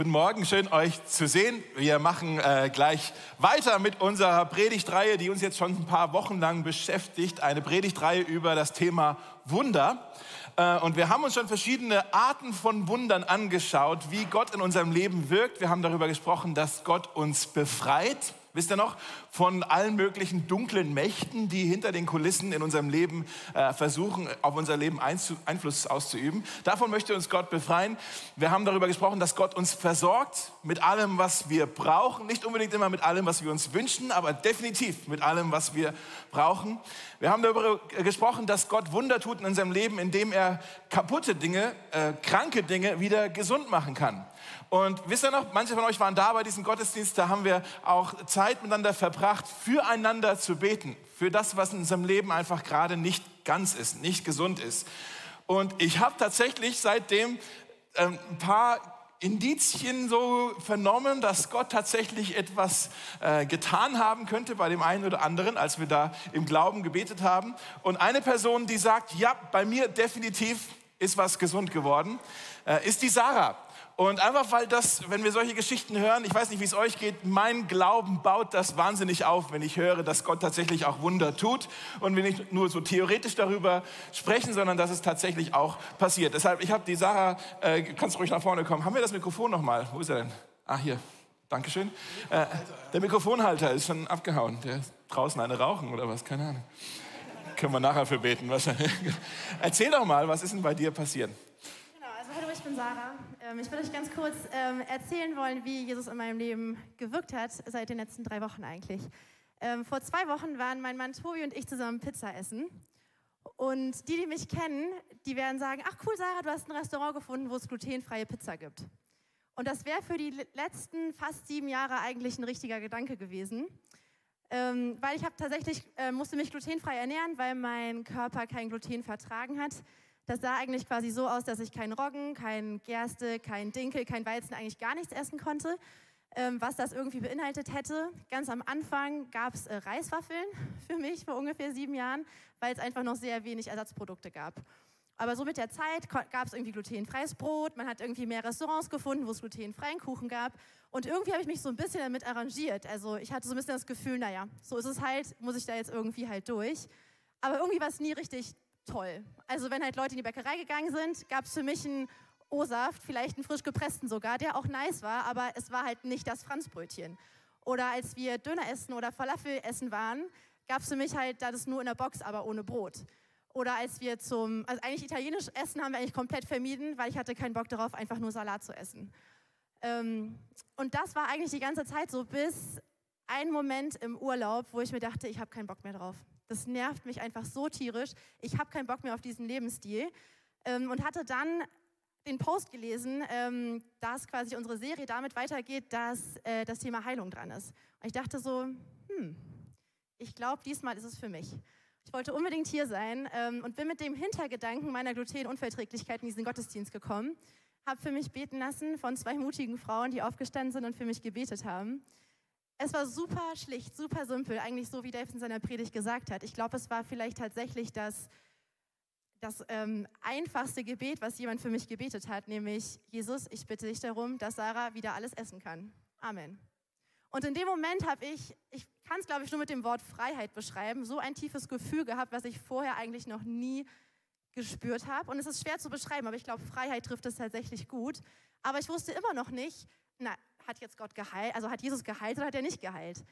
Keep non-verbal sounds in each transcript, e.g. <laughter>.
Guten Morgen, schön euch zu sehen. Wir machen äh, gleich weiter mit unserer Predigtreihe, die uns jetzt schon ein paar Wochen lang beschäftigt. Eine Predigtreihe über das Thema Wunder. Äh, und wir haben uns schon verschiedene Arten von Wundern angeschaut, wie Gott in unserem Leben wirkt. Wir haben darüber gesprochen, dass Gott uns befreit wisst ihr noch, von allen möglichen dunklen Mächten, die hinter den Kulissen in unserem Leben äh, versuchen, auf unser Leben Einfluss auszuüben. Davon möchte uns Gott befreien. Wir haben darüber gesprochen, dass Gott uns versorgt mit allem, was wir brauchen. Nicht unbedingt immer mit allem, was wir uns wünschen, aber definitiv mit allem, was wir brauchen. Wir haben darüber gesprochen, dass Gott Wunder tut in unserem Leben, indem er kaputte Dinge, äh, kranke Dinge wieder gesund machen kann. Und wisst ihr noch, manche von euch waren da bei diesem Gottesdienst, da haben wir auch Zeit miteinander verbracht, füreinander zu beten, für das, was in unserem Leben einfach gerade nicht ganz ist, nicht gesund ist. Und ich habe tatsächlich seitdem ähm, ein paar Indizien so vernommen, dass Gott tatsächlich etwas äh, getan haben könnte bei dem einen oder anderen, als wir da im Glauben gebetet haben. Und eine Person, die sagt, ja, bei mir definitiv ist was gesund geworden, äh, ist die Sarah. Und einfach weil das, wenn wir solche Geschichten hören, ich weiß nicht, wie es euch geht, mein Glauben baut das wahnsinnig auf, wenn ich höre, dass Gott tatsächlich auch Wunder tut und wir nicht nur so theoretisch darüber sprechen, sondern dass es tatsächlich auch passiert. Deshalb, ich habe die Sarah, äh, kannst ruhig nach vorne kommen. Haben wir das Mikrofon nochmal? Wo ist er denn? Ah, hier. Dankeschön. Äh, der Mikrofonhalter ist schon abgehauen. Der ist draußen eine rauchen oder was? Keine Ahnung. Können wir nachher für beten. <laughs> Erzähl doch mal, was ist denn bei dir passiert? Hallo, ich bin Sarah. Ähm, ich würde euch ganz kurz ähm, erzählen wollen, wie Jesus in meinem Leben gewirkt hat, seit den letzten drei Wochen eigentlich. Ähm, vor zwei Wochen waren mein Mann Tobi und ich zusammen Pizza essen. Und die, die mich kennen, die werden sagen, ach cool, Sarah, du hast ein Restaurant gefunden, wo es glutenfreie Pizza gibt. Und das wäre für die letzten fast sieben Jahre eigentlich ein richtiger Gedanke gewesen. Ähm, weil ich habe tatsächlich, äh, musste mich glutenfrei ernähren, weil mein Körper kein Gluten vertragen hat. Das sah eigentlich quasi so aus, dass ich kein Roggen, kein Gerste, kein Dinkel, kein Weizen, eigentlich gar nichts essen konnte, ähm, was das irgendwie beinhaltet hätte. Ganz am Anfang gab es äh, Reiswaffeln <laughs> für mich vor ungefähr sieben Jahren, weil es einfach noch sehr wenig Ersatzprodukte gab. Aber so mit der Zeit gab es irgendwie glutenfreies Brot, man hat irgendwie mehr Restaurants gefunden, wo es glutenfreien Kuchen gab. Und irgendwie habe ich mich so ein bisschen damit arrangiert. Also ich hatte so ein bisschen das Gefühl, naja, so ist es halt, muss ich da jetzt irgendwie halt durch. Aber irgendwie war es nie richtig toll. Also wenn halt Leute in die Bäckerei gegangen sind, gab es für mich einen O-Saft, vielleicht einen frisch gepressten sogar, der auch nice war, aber es war halt nicht das Franzbrötchen. Oder als wir Döner essen oder Falafel essen waren, gab es für mich halt das nur in der Box, aber ohne Brot. Oder als wir zum, also eigentlich italienisch essen haben wir eigentlich komplett vermieden, weil ich hatte keinen Bock darauf, einfach nur Salat zu essen. Ähm, und das war eigentlich die ganze Zeit so, bis ein Moment im Urlaub, wo ich mir dachte, ich habe keinen Bock mehr drauf. Das nervt mich einfach so tierisch. Ich habe keinen Bock mehr auf diesen Lebensstil. Ähm, und hatte dann den Post gelesen, ähm, dass quasi unsere Serie damit weitergeht, dass äh, das Thema Heilung dran ist. Und ich dachte so, hm, ich glaube, diesmal ist es für mich. Ich wollte unbedingt hier sein ähm, und bin mit dem Hintergedanken meiner Glutenunverträglichkeit in diesen Gottesdienst gekommen. Habe für mich beten lassen von zwei mutigen Frauen, die aufgestanden sind und für mich gebetet haben. Es war super schlicht, super simpel, eigentlich so, wie Dave in seiner Predigt gesagt hat. Ich glaube, es war vielleicht tatsächlich das, das ähm, einfachste Gebet, was jemand für mich gebetet hat, nämlich, Jesus, ich bitte dich darum, dass Sarah wieder alles essen kann. Amen. Und in dem Moment habe ich, ich kann es glaube ich nur mit dem Wort Freiheit beschreiben, so ein tiefes Gefühl gehabt, was ich vorher eigentlich noch nie gespürt habe. Und es ist schwer zu beschreiben, aber ich glaube, Freiheit trifft es tatsächlich gut. Aber ich wusste immer noch nicht, na, hat jetzt Gott geheilt, also hat Jesus geheilt oder hat er nicht geheilt?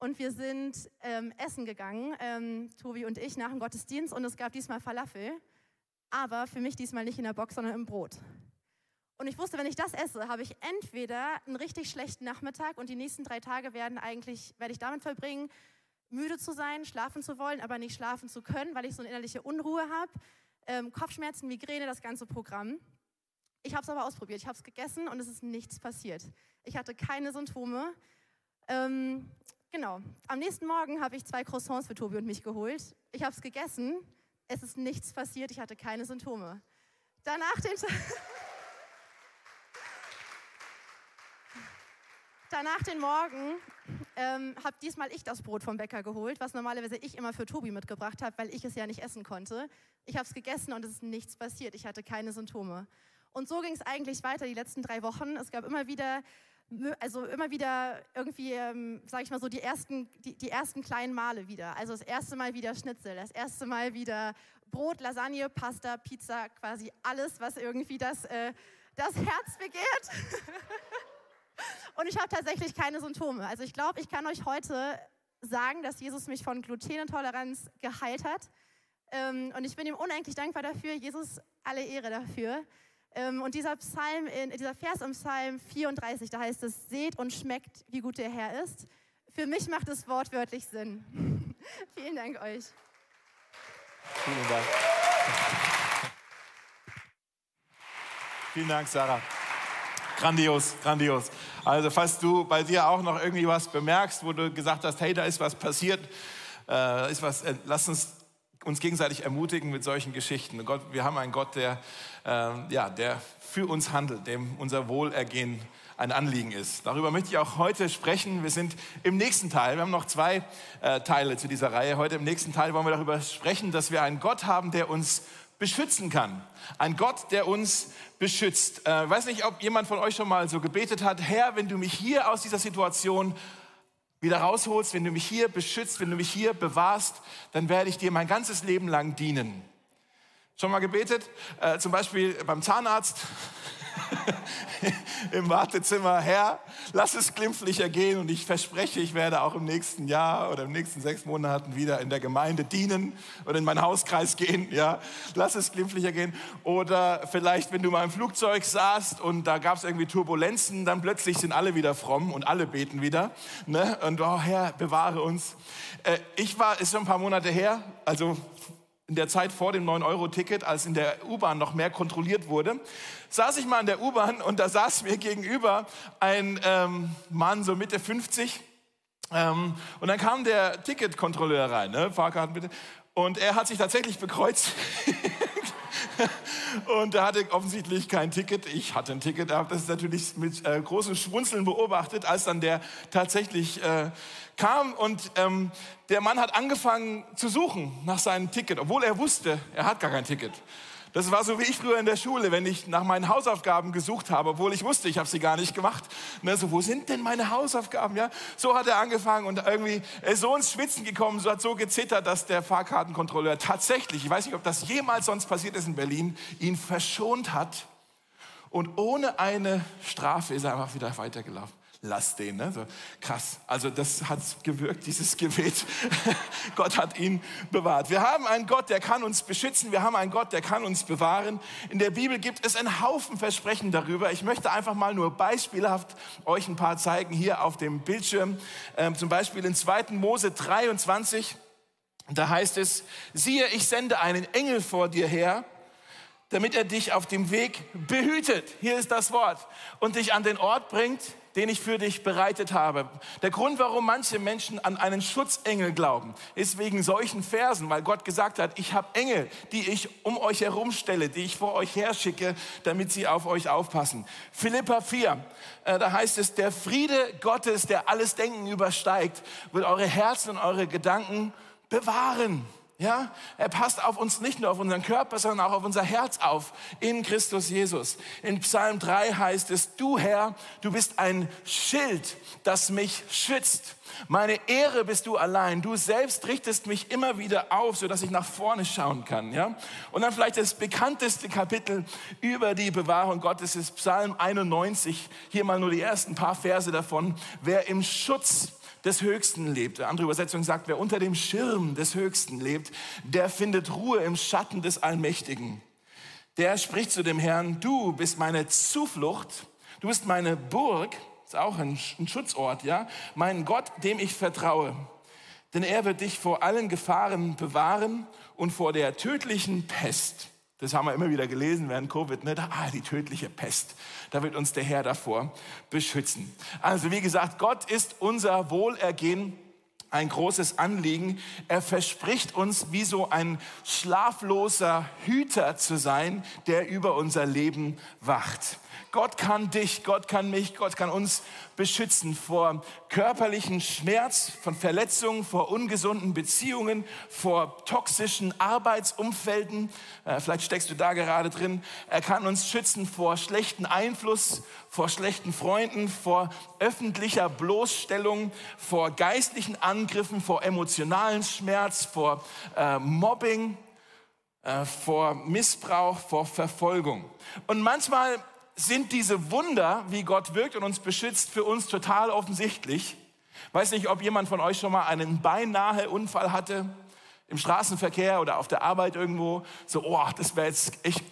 Und wir sind ähm, essen gegangen, ähm, Tobi und ich, nach dem Gottesdienst und es gab diesmal Falafel, aber für mich diesmal nicht in der Box, sondern im Brot. Und ich wusste, wenn ich das esse, habe ich entweder einen richtig schlechten Nachmittag und die nächsten drei Tage werden eigentlich, werde ich damit verbringen, müde zu sein, schlafen zu wollen, aber nicht schlafen zu können, weil ich so eine innerliche Unruhe habe, ähm, Kopfschmerzen, Migräne, das ganze Programm. Ich habe es aber ausprobiert. Ich habe es gegessen und es ist nichts passiert. Ich hatte keine Symptome. Ähm, genau. Am nächsten Morgen habe ich zwei Croissants für Tobi und mich geholt. Ich habe es gegessen. Es ist nichts passiert. Ich hatte keine Symptome. Danach den <laughs> Danach den Morgen ähm, habe diesmal ich das Brot vom Bäcker geholt, was normalerweise ich immer für Tobi mitgebracht habe, weil ich es ja nicht essen konnte. Ich habe es gegessen und es ist nichts passiert. Ich hatte keine Symptome. Und so ging es eigentlich weiter die letzten drei Wochen. Es gab immer wieder also immer wieder irgendwie, ähm, sage ich mal so, die ersten, die, die, ersten kleinen Male wieder. Also das erste Mal wieder Schnitzel, das erste Mal wieder Brot, Lasagne, Pasta, Pizza, quasi alles, was irgendwie das, äh, das Herz begehrt. <laughs> Und ich habe tatsächlich keine Symptome. Also ich glaube, ich kann euch heute sagen, dass Jesus mich von Glutenintoleranz geheilt hat. Ähm, und ich bin ihm unendlich dankbar dafür. Jesus, alle Ehre dafür. Ähm, und dieser Psalm, in, dieser Vers im Psalm 34, da heißt es, seht und schmeckt, wie gut der Herr ist. Für mich macht es wortwörtlich Sinn. <laughs> Vielen Dank euch. Vielen Dank. Vielen Dank, Sarah. Grandios, grandios. Also falls du bei dir auch noch irgendwie was bemerkst, wo du gesagt hast, hey, da ist was passiert, äh, ist was, äh, lass uns uns gegenseitig ermutigen mit solchen Geschichten. Gott, wir haben einen Gott, der, äh, ja, der für uns handelt, dem unser Wohlergehen ein Anliegen ist. Darüber möchte ich auch heute sprechen. Wir sind im nächsten Teil. Wir haben noch zwei äh, Teile zu dieser Reihe. Heute im nächsten Teil wollen wir darüber sprechen, dass wir einen Gott haben, der uns beschützen kann. Ein Gott, der uns beschützt. Ich äh, weiß nicht, ob jemand von euch schon mal so gebetet hat, Herr, wenn du mich hier aus dieser Situation wieder rausholst, wenn du mich hier beschützt, wenn du mich hier bewahrst, dann werde ich dir mein ganzes Leben lang dienen. Schon mal gebetet? Äh, zum Beispiel beim Zahnarzt <laughs> im Wartezimmer. Herr, lass es glimpflicher gehen und ich verspreche, ich werde auch im nächsten Jahr oder im nächsten sechs Monaten wieder in der Gemeinde dienen oder in meinen Hauskreis gehen. Ja, lass es glimpflicher gehen. Oder vielleicht, wenn du mal im Flugzeug saßt und da gab es irgendwie Turbulenzen, dann plötzlich sind alle wieder fromm und alle beten wieder. Ne? Und oh Herr, bewahre uns. Äh, ich war, ist schon ein paar Monate her, also in der Zeit vor dem 9-Euro-Ticket, als in der U-Bahn noch mehr kontrolliert wurde, saß ich mal in der U-Bahn und da saß mir gegenüber ein ähm, Mann, so Mitte 50. Ähm, und dann kam der Ticketkontrolleur rein, ne? Fahrkarten bitte. Und er hat sich tatsächlich bekreuzt. <laughs> und er hatte offensichtlich kein Ticket. Ich hatte ein Ticket, habe das natürlich mit äh, großem Schwunzeln beobachtet, als dann der tatsächlich äh, kam und ähm, der Mann hat angefangen zu suchen nach seinem Ticket, obwohl er wusste, er hat gar kein Ticket. Das war so wie ich früher in der Schule, wenn ich nach meinen Hausaufgaben gesucht habe, obwohl ich wusste, ich habe sie gar nicht gemacht. Ne, so, wo sind denn meine Hausaufgaben? Ja, so hat er angefangen und irgendwie er ist so ins Schwitzen gekommen, so hat so gezittert, dass der Fahrkartenkontrolleur tatsächlich, ich weiß nicht, ob das jemals sonst passiert ist in Berlin, ihn verschont hat. Und ohne eine Strafe ist er einfach wieder weitergelaufen lass den. Ne? So, krass. Also das hat gewirkt, dieses Gebet. <laughs> Gott hat ihn bewahrt. Wir haben einen Gott, der kann uns beschützen. Wir haben einen Gott, der kann uns bewahren. In der Bibel gibt es einen Haufen Versprechen darüber. Ich möchte einfach mal nur beispielhaft euch ein paar zeigen hier auf dem Bildschirm. Ähm, zum Beispiel in 2. Mose 23. Da heißt es, siehe, ich sende einen Engel vor dir her, damit er dich auf dem Weg behütet. Hier ist das Wort. Und dich an den Ort bringt, den ich für dich bereitet habe. Der Grund, warum manche Menschen an einen Schutzengel glauben, ist wegen solchen Versen, weil Gott gesagt hat, ich habe Engel, die ich um euch herum stelle, die ich vor euch herschicke, damit sie auf euch aufpassen. Philippa 4, äh, da heißt es, der Friede Gottes, der alles Denken übersteigt, wird eure Herzen und eure Gedanken bewahren. Ja, er passt auf uns nicht nur auf unseren Körper, sondern auch auf unser Herz auf in Christus Jesus. In Psalm 3 heißt es, du Herr, du bist ein Schild, das mich schützt. Meine Ehre bist du allein. Du selbst richtest mich immer wieder auf, sodass ich nach vorne schauen kann. Ja? Und dann vielleicht das bekannteste Kapitel über die Bewahrung Gottes ist Psalm 91. Hier mal nur die ersten paar Verse davon. Wer im Schutz des Höchsten lebt. Eine andere Übersetzung sagt, wer unter dem Schirm des Höchsten lebt, der findet Ruhe im Schatten des Allmächtigen. Der spricht zu dem Herrn, du bist meine Zuflucht, du bist meine Burg, ist auch ein, ein Schutzort, ja, mein Gott, dem ich vertraue. Denn er wird dich vor allen Gefahren bewahren und vor der tödlichen Pest. Das haben wir immer wieder gelesen während Covid. Ne? Ah, die tödliche Pest. Da wird uns der Herr davor beschützen. Also wie gesagt, Gott ist unser Wohlergehen ein großes Anliegen. Er verspricht uns, wie so ein schlafloser Hüter zu sein, der über unser Leben wacht. Gott kann dich, Gott kann mich, Gott kann uns beschützen vor körperlichen Schmerz, von Verletzungen, vor ungesunden Beziehungen, vor toxischen Arbeitsumfelden. Äh, vielleicht steckst du da gerade drin. Er kann uns schützen vor schlechten Einfluss, vor schlechten Freunden, vor öffentlicher Bloßstellung, vor geistlichen Angriffen, vor emotionalen Schmerz, vor äh, Mobbing äh, vor Missbrauch, vor Verfolgung. Und manchmal sind diese Wunder, wie Gott wirkt und uns beschützt, für uns total offensichtlich. Weiß nicht, ob jemand von euch schon mal einen beinahe Unfall hatte im Straßenverkehr oder auf der Arbeit irgendwo. So, oh, das wäre jetzt echt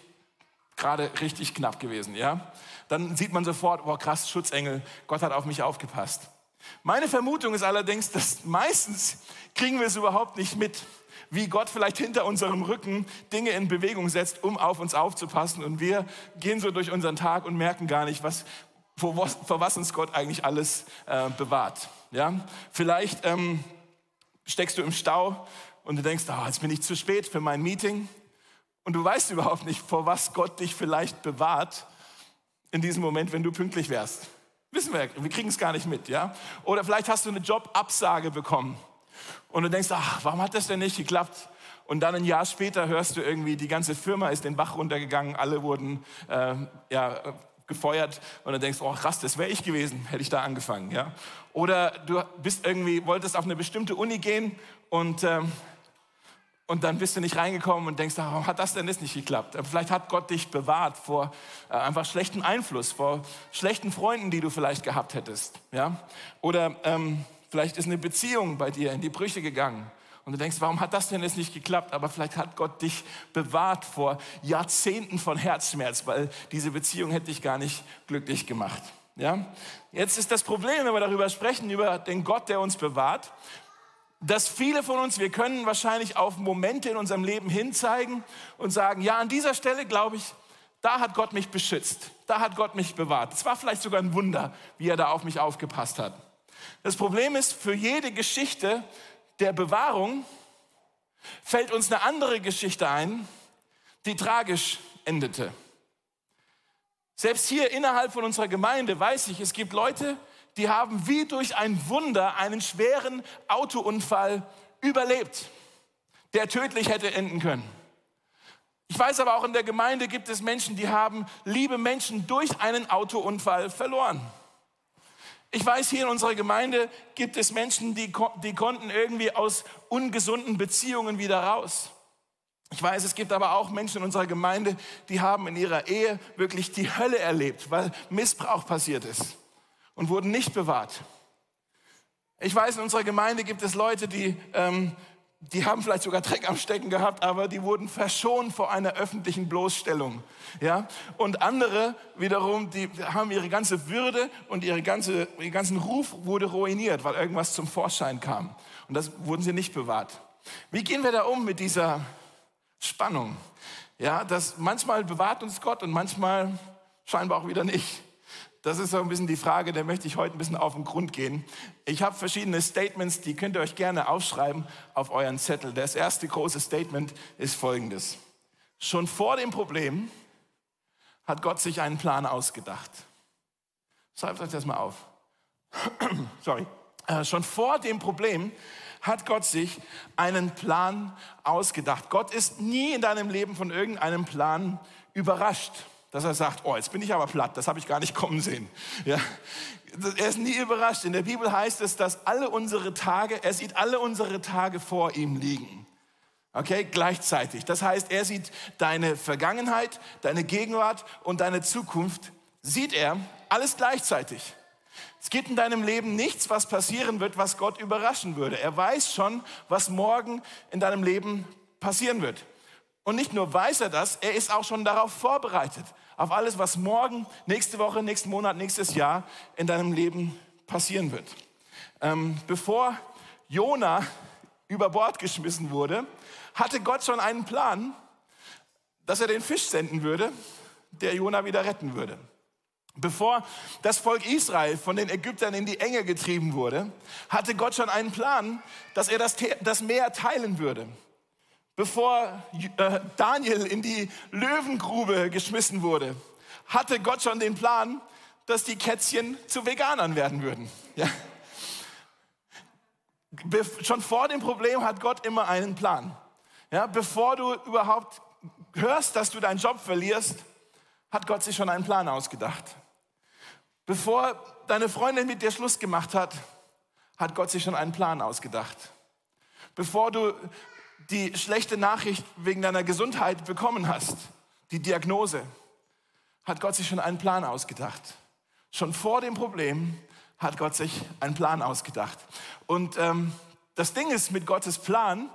gerade richtig knapp gewesen, ja? Dann sieht man sofort, oh krass, Schutzengel, Gott hat auf mich aufgepasst. Meine Vermutung ist allerdings, dass meistens kriegen wir es überhaupt nicht mit wie Gott vielleicht hinter unserem Rücken Dinge in Bewegung setzt, um auf uns aufzupassen. Und wir gehen so durch unseren Tag und merken gar nicht, was, vor, vor was uns Gott eigentlich alles äh, bewahrt. Ja? Vielleicht ähm, steckst du im Stau und du denkst, oh, jetzt bin ich zu spät für mein Meeting. Und du weißt überhaupt nicht, vor was Gott dich vielleicht bewahrt in diesem Moment, wenn du pünktlich wärst. Wissen wir, wir kriegen es gar nicht mit, ja? Oder vielleicht hast du eine Jobabsage bekommen und du denkst, ach, warum hat das denn nicht geklappt? Und dann ein Jahr später hörst du irgendwie, die ganze Firma ist den Bach runtergegangen, alle wurden äh, ja, gefeuert und dann denkst, oh krass, das wäre ich gewesen, hätte ich da angefangen. Ja? Oder du bist irgendwie, wolltest auf eine bestimmte Uni gehen und, ähm, und dann bist du nicht reingekommen und denkst, warum hat das denn jetzt nicht geklappt? Vielleicht hat Gott dich bewahrt vor äh, einfach schlechtem Einfluss, vor schlechten Freunden, die du vielleicht gehabt hättest. Ja? Oder ähm, Vielleicht ist eine Beziehung bei dir in die Brüche gegangen. Und du denkst, warum hat das denn jetzt nicht geklappt? Aber vielleicht hat Gott dich bewahrt vor Jahrzehnten von Herzschmerz, weil diese Beziehung hätte dich gar nicht glücklich gemacht. Ja? Jetzt ist das Problem, wenn wir darüber sprechen, über den Gott, der uns bewahrt, dass viele von uns, wir können wahrscheinlich auf Momente in unserem Leben hinzeigen und sagen, ja, an dieser Stelle glaube ich, da hat Gott mich beschützt, da hat Gott mich bewahrt. Es war vielleicht sogar ein Wunder, wie er da auf mich aufgepasst hat. Das Problem ist, für jede Geschichte der Bewahrung fällt uns eine andere Geschichte ein, die tragisch endete. Selbst hier innerhalb von unserer Gemeinde weiß ich, es gibt Leute, die haben wie durch ein Wunder einen schweren Autounfall überlebt, der tödlich hätte enden können. Ich weiß aber auch in der Gemeinde gibt es Menschen, die haben liebe Menschen durch einen Autounfall verloren. Ich weiß, hier in unserer Gemeinde gibt es Menschen, die, die konnten irgendwie aus ungesunden Beziehungen wieder raus. Ich weiß, es gibt aber auch Menschen in unserer Gemeinde, die haben in ihrer Ehe wirklich die Hölle erlebt, weil Missbrauch passiert ist und wurden nicht bewahrt. Ich weiß, in unserer Gemeinde gibt es Leute, die ähm, die haben vielleicht sogar Dreck am Stecken gehabt, aber die wurden verschont vor einer öffentlichen Bloßstellung. Ja? Und andere wiederum, die haben ihre ganze Würde und ihre ganze, ihr ganzen Ruf wurde ruiniert, weil irgendwas zum Vorschein kam. Und das wurden sie nicht bewahrt. Wie gehen wir da um mit dieser Spannung? Ja, dass manchmal bewahrt uns Gott und manchmal scheinbar auch wieder nicht. Das ist so ein bisschen die Frage, der möchte ich heute ein bisschen auf den Grund gehen. Ich habe verschiedene Statements, die könnt ihr euch gerne aufschreiben auf euren Zettel. Das erste große Statement ist folgendes. Schon vor dem Problem hat Gott sich einen Plan ausgedacht. Schreibt euch das mal auf. <clears throat> Sorry. Äh, schon vor dem Problem hat Gott sich einen Plan ausgedacht. Gott ist nie in deinem Leben von irgendeinem Plan überrascht dass er sagt, oh, jetzt bin ich aber platt, das habe ich gar nicht kommen sehen. Ja? Er ist nie überrascht. In der Bibel heißt es, dass alle unsere Tage, er sieht alle unsere Tage vor ihm liegen. Okay, gleichzeitig. Das heißt, er sieht deine Vergangenheit, deine Gegenwart und deine Zukunft, sieht er alles gleichzeitig. Es gibt in deinem Leben nichts, was passieren wird, was Gott überraschen würde. Er weiß schon, was morgen in deinem Leben passieren wird. Und nicht nur weiß er das, er ist auch schon darauf vorbereitet, auf alles, was morgen, nächste Woche, nächsten Monat, nächstes Jahr in deinem Leben passieren wird. Ähm, bevor Jona über Bord geschmissen wurde, hatte Gott schon einen Plan, dass er den Fisch senden würde, der Jona wieder retten würde. Bevor das Volk Israel von den Ägyptern in die Enge getrieben wurde, hatte Gott schon einen Plan, dass er das, das Meer teilen würde bevor äh, Daniel in die Löwengrube geschmissen wurde, hatte Gott schon den Plan, dass die Kätzchen zu Veganern werden würden. Ja? Schon vor dem Problem hat Gott immer einen Plan. Ja, bevor du überhaupt hörst, dass du deinen Job verlierst, hat Gott sich schon einen Plan ausgedacht. Bevor deine Freundin mit dir Schluss gemacht hat, hat Gott sich schon einen Plan ausgedacht. Bevor du die schlechte Nachricht wegen deiner Gesundheit bekommen hast, die Diagnose, hat Gott sich schon einen Plan ausgedacht. Schon vor dem Problem hat Gott sich einen Plan ausgedacht. Und ähm, das Ding ist mit Gottes Plan,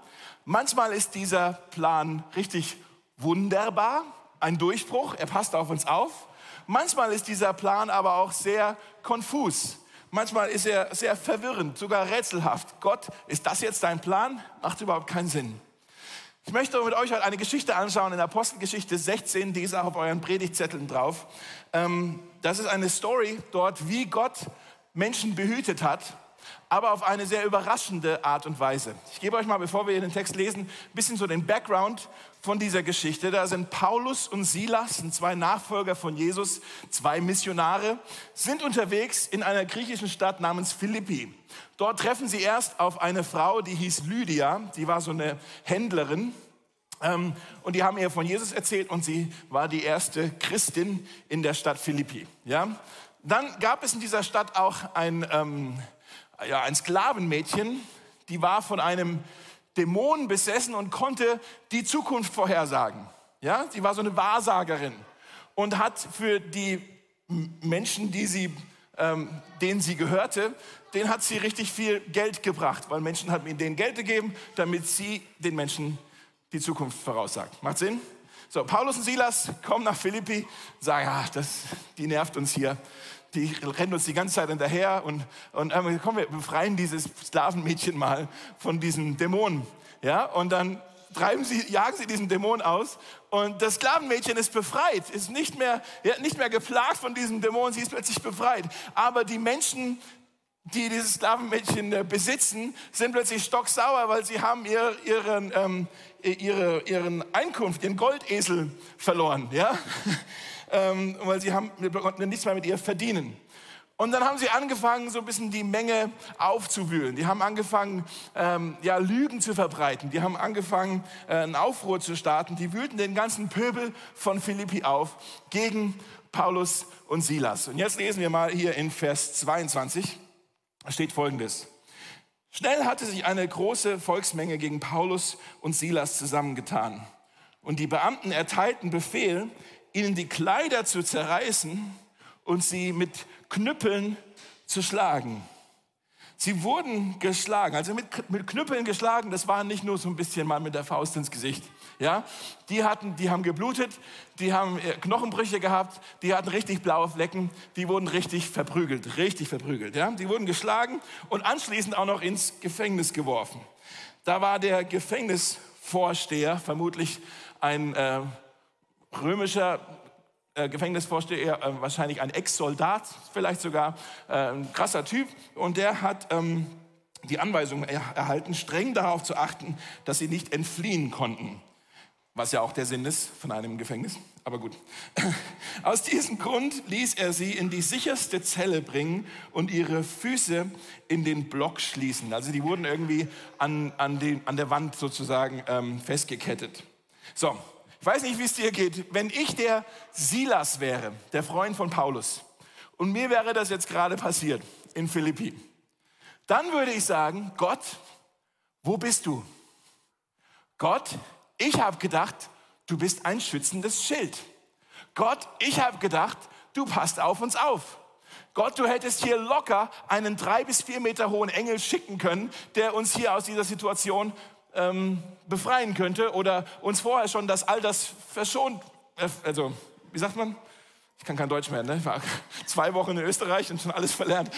manchmal ist dieser Plan richtig wunderbar, ein Durchbruch, er passt auf uns auf. Manchmal ist dieser Plan aber auch sehr konfus. Manchmal ist er sehr verwirrend, sogar rätselhaft. Gott, ist das jetzt dein Plan? Macht überhaupt keinen Sinn. Ich möchte mit euch heute eine Geschichte anschauen in Apostelgeschichte 16, die ist auch auf euren Predigtzetteln drauf. Ähm, das ist eine Story dort, wie Gott Menschen behütet hat, aber auf eine sehr überraschende Art und Weise. Ich gebe euch mal, bevor wir den Text lesen, ein bisschen so den Background von dieser Geschichte. Da sind Paulus und Silas, zwei Nachfolger von Jesus, zwei Missionare, sind unterwegs in einer griechischen Stadt namens Philippi. Dort treffen sie erst auf eine Frau, die hieß Lydia, die war so eine Händlerin. Ähm, und die haben ihr von Jesus erzählt und sie war die erste Christin in der Stadt Philippi. Ja? Dann gab es in dieser Stadt auch ein, ähm, ja, ein Sklavenmädchen, die war von einem Dämon besessen und konnte die Zukunft vorhersagen. Ja, sie war so eine Wahrsagerin und hat für die Menschen, die sie, ähm, denen sie gehörte, denen hat sie richtig viel Geld gebracht, weil Menschen hat ihnen Geld gegeben, damit sie den Menschen die Zukunft voraussagt. Macht Sinn? So, Paulus und Silas kommen nach Philippi, sagen, ah, das, die nervt uns hier die rennen uns die ganze Zeit hinterher und, und komm, wir befreien dieses Sklavenmädchen mal von diesen Dämonen. Ja, und dann treiben sie, jagen sie diesen Dämon aus und das Sklavenmädchen ist befreit, ist nicht mehr, ja, nicht mehr geplagt von diesem Dämon, sie ist plötzlich befreit. Aber die Menschen, die dieses Sklavenmädchen äh, besitzen, sind plötzlich stocksauer, weil sie haben ihr, ihren, ähm, ihre, ihren Einkunft, ihren Goldesel verloren. Ja? Ähm, weil sie haben, konnten nichts mehr mit ihr verdienen. Und dann haben sie angefangen, so ein bisschen die Menge aufzuwühlen. Die haben angefangen, ähm, ja, Lügen zu verbreiten. Die haben angefangen, äh, einen Aufruhr zu starten. Die wühlten den ganzen Pöbel von Philippi auf gegen Paulus und Silas. Und jetzt lesen wir mal hier in Vers 22. Da steht Folgendes. Schnell hatte sich eine große Volksmenge gegen Paulus und Silas zusammengetan. Und die Beamten erteilten Befehl, ihnen die Kleider zu zerreißen und sie mit Knüppeln zu schlagen. Sie wurden geschlagen, also mit, mit Knüppeln geschlagen, das war nicht nur so ein bisschen mal mit der Faust ins Gesicht. Ja? Die, hatten, die haben geblutet, die haben äh, Knochenbrüche gehabt, die hatten richtig blaue Flecken, die wurden richtig verprügelt, richtig verprügelt. Ja? Die wurden geschlagen und anschließend auch noch ins Gefängnis geworfen. Da war der Gefängnisvorsteher, vermutlich ein äh, römischer äh, Gefängnisvorsteher, äh, wahrscheinlich ein Ex-Soldat, vielleicht sogar äh, ein krasser Typ. Und der hat ähm, die Anweisung erhalten, streng darauf zu achten, dass sie nicht entfliehen konnten. Was ja auch der Sinn ist von einem Gefängnis. Aber gut. <laughs> Aus diesem Grund ließ er sie in die sicherste Zelle bringen und ihre Füße in den Block schließen. Also die wurden irgendwie an, an, den, an der Wand sozusagen ähm, festgekettet. So, ich weiß nicht, wie es dir geht. Wenn ich der Silas wäre, der Freund von Paulus, und mir wäre das jetzt gerade passiert in Philippi, dann würde ich sagen, Gott, wo bist du? Gott, ich habe gedacht, du bist ein schützendes Schild. Gott, ich habe gedacht, du passt auf uns auf. Gott, du hättest hier locker einen drei bis vier Meter hohen Engel schicken können, der uns hier aus dieser Situation ähm, befreien könnte oder uns vorher schon das all das verschont, äh, also wie sagt man? Ich kann kein Deutsch mehr, ne? Ich war <laughs> zwei Wochen in Österreich und schon alles verlernt.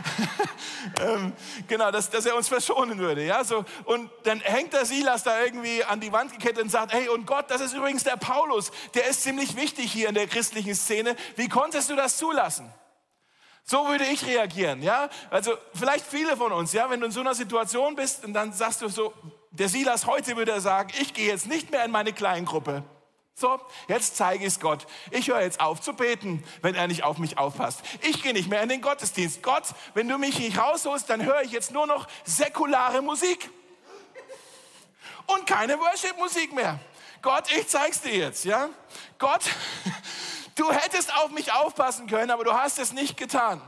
<laughs> ähm, genau, dass, dass er uns verschonen würde, ja? So, und dann hängt der Silas da irgendwie an die Wand gekettet und sagt, hey, und Gott, das ist übrigens der Paulus, der ist ziemlich wichtig hier in der christlichen Szene. Wie konntest du das zulassen? So würde ich reagieren, ja? Also vielleicht viele von uns, ja, wenn du in so einer Situation bist und dann sagst du so, der Silas heute würde sagen, ich gehe jetzt nicht mehr in meine Kleingruppe. So, jetzt zeige ich es Gott. Ich höre jetzt auf zu beten, wenn er nicht auf mich aufpasst. Ich gehe nicht mehr in den Gottesdienst. Gott, wenn du mich nicht rausholst, dann höre ich jetzt nur noch säkulare Musik. Und keine Worship-Musik mehr. Gott, ich zeig's dir jetzt, ja? Gott, <laughs> du hättest auf mich aufpassen können, aber du hast es nicht getan.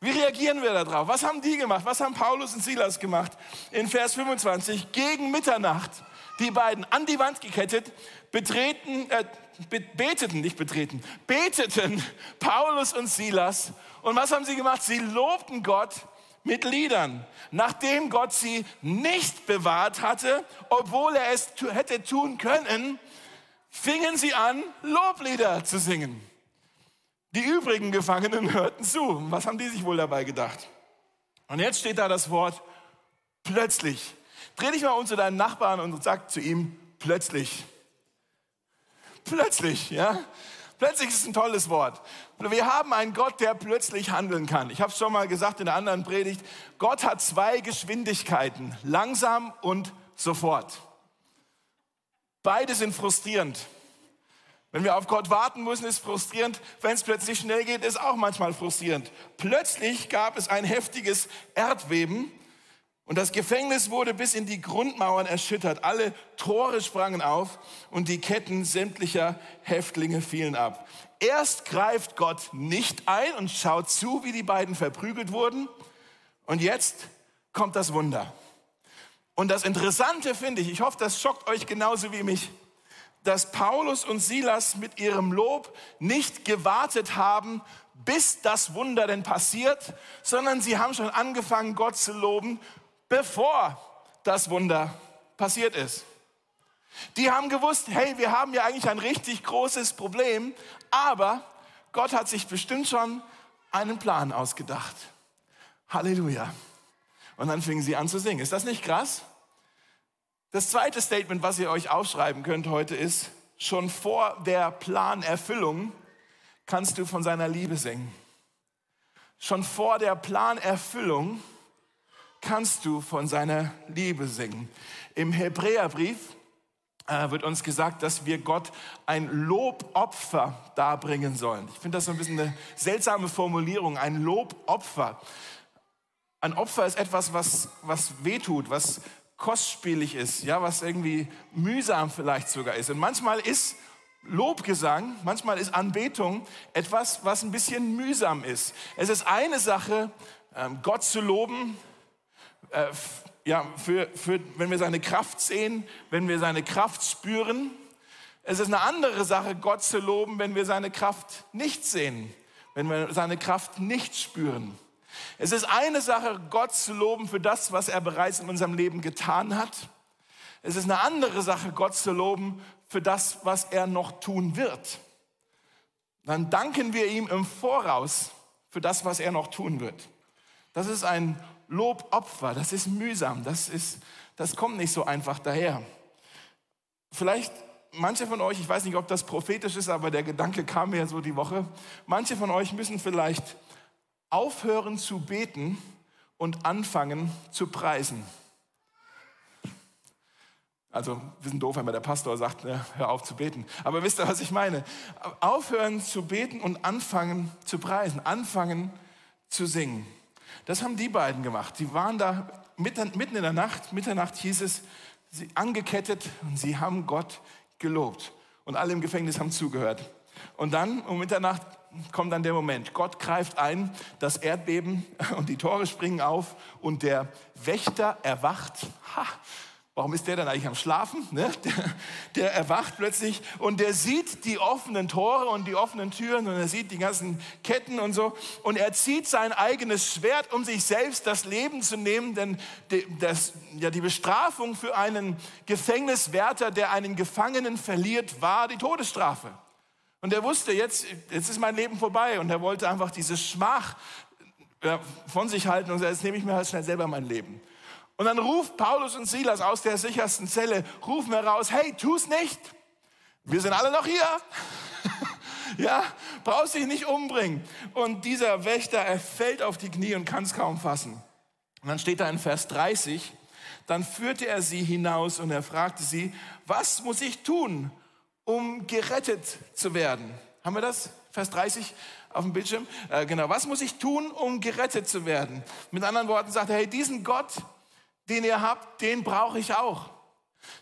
Wie reagieren wir darauf? Was haben die gemacht? Was haben Paulus und Silas gemacht? In Vers 25, gegen Mitternacht, die beiden an die Wand gekettet, betreten, äh, beteten, nicht betreten, beteten <laughs> Paulus und Silas. Und was haben sie gemacht? Sie lobten Gott mit Liedern, nachdem Gott sie nicht bewahrt hatte, obwohl er es hätte tun können, fingen sie an, Loblieder zu singen. Die übrigen Gefangenen hörten zu. Was haben die sich wohl dabei gedacht? Und jetzt steht da das Wort plötzlich. Dreh dich mal um zu deinem Nachbarn und sag zu ihm plötzlich. Plötzlich, ja? Plötzlich ist ein tolles Wort. Wir haben einen Gott, der plötzlich handeln kann. Ich habe es schon mal gesagt in der anderen Predigt. Gott hat zwei Geschwindigkeiten, langsam und sofort. Beide sind frustrierend. Wenn wir auf Gott warten müssen, ist frustrierend. Wenn es plötzlich schnell geht, ist auch manchmal frustrierend. Plötzlich gab es ein heftiges Erdbeben und das Gefängnis wurde bis in die Grundmauern erschüttert. Alle Tore sprangen auf und die Ketten sämtlicher Häftlinge fielen ab. Erst greift Gott nicht ein und schaut zu, wie die beiden verprügelt wurden. Und jetzt kommt das Wunder. Und das Interessante finde ich, ich hoffe, das schockt euch genauso wie mich dass Paulus und Silas mit ihrem Lob nicht gewartet haben, bis das Wunder denn passiert, sondern sie haben schon angefangen, Gott zu loben, bevor das Wunder passiert ist. Die haben gewusst, hey, wir haben ja eigentlich ein richtig großes Problem, aber Gott hat sich bestimmt schon einen Plan ausgedacht. Halleluja. Und dann fingen sie an zu singen. Ist das nicht krass? Das zweite Statement, was ihr euch aufschreiben könnt heute ist, schon vor der Planerfüllung kannst du von seiner Liebe singen. Schon vor der Planerfüllung kannst du von seiner Liebe singen. Im Hebräerbrief äh, wird uns gesagt, dass wir Gott ein Lobopfer darbringen sollen. Ich finde das so ein bisschen eine seltsame Formulierung, ein Lobopfer. Ein Opfer ist etwas, was, was wehtut, was, kostspielig ist, ja, was irgendwie mühsam vielleicht sogar ist. Und manchmal ist Lobgesang, manchmal ist Anbetung etwas, was ein bisschen mühsam ist. Es ist eine Sache, ähm, Gott zu loben, äh, ja, für, für, wenn wir seine Kraft sehen, wenn wir seine Kraft spüren. Es ist eine andere Sache, Gott zu loben, wenn wir seine Kraft nicht sehen, wenn wir seine Kraft nicht spüren. Es ist eine Sache, Gott zu loben für das, was er bereits in unserem Leben getan hat. Es ist eine andere Sache, Gott zu loben für das, was er noch tun wird. Dann danken wir ihm im Voraus für das, was er noch tun wird. Das ist ein Lobopfer, das ist mühsam, das, ist, das kommt nicht so einfach daher. Vielleicht manche von euch, ich weiß nicht, ob das prophetisch ist, aber der Gedanke kam mir so die Woche, manche von euch müssen vielleicht aufhören zu beten und anfangen zu preisen. Also, wir sind doof, wenn der Pastor sagt, ne, hör auf zu beten. Aber wisst ihr, was ich meine? Aufhören zu beten und anfangen zu preisen, anfangen zu singen. Das haben die beiden gemacht. Die waren da mitten in der Nacht, Mitternacht hieß es, sie angekettet und sie haben Gott gelobt. Und alle im Gefängnis haben zugehört. Und dann um Mitternacht kommt dann der Moment. Gott greift ein, das Erdbeben <laughs> und die Tore springen auf und der Wächter erwacht. Ha, warum ist der dann eigentlich am Schlafen? Ne? <laughs> Der, der, erwacht plötzlich und der sieht die offenen Tore und die offenen Türen und er sieht die ganzen Ketten und so. Und er zieht sein eigenes Schwert, um sich selbst das Leben zu nehmen, denn das, ja, die Bestrafung für einen Gefängniswärter, der einen Gefangenen verliert, war die Todesstrafe. Und er wusste, jetzt, jetzt ist mein Leben vorbei. Und er wollte einfach diese Schmach von sich halten und sagt, jetzt nehme ich mir halt schnell selber mein Leben. Und dann ruft Paulus und Silas aus der sichersten Zelle, rufen heraus, hey, tu's nicht. Wir sind alle noch hier. <laughs> ja, brauchst dich nicht umbringen. Und dieser Wächter, er fällt auf die Knie und kann es kaum fassen. Und dann steht da in Vers 30, dann führte er sie hinaus und er fragte sie, was muss ich tun, um gerettet zu werden? Haben wir das? Vers 30 auf dem Bildschirm. Äh, genau. Was muss ich tun, um gerettet zu werden? Mit anderen Worten sagt er, hey, diesen Gott, den ihr habt, den brauche ich auch.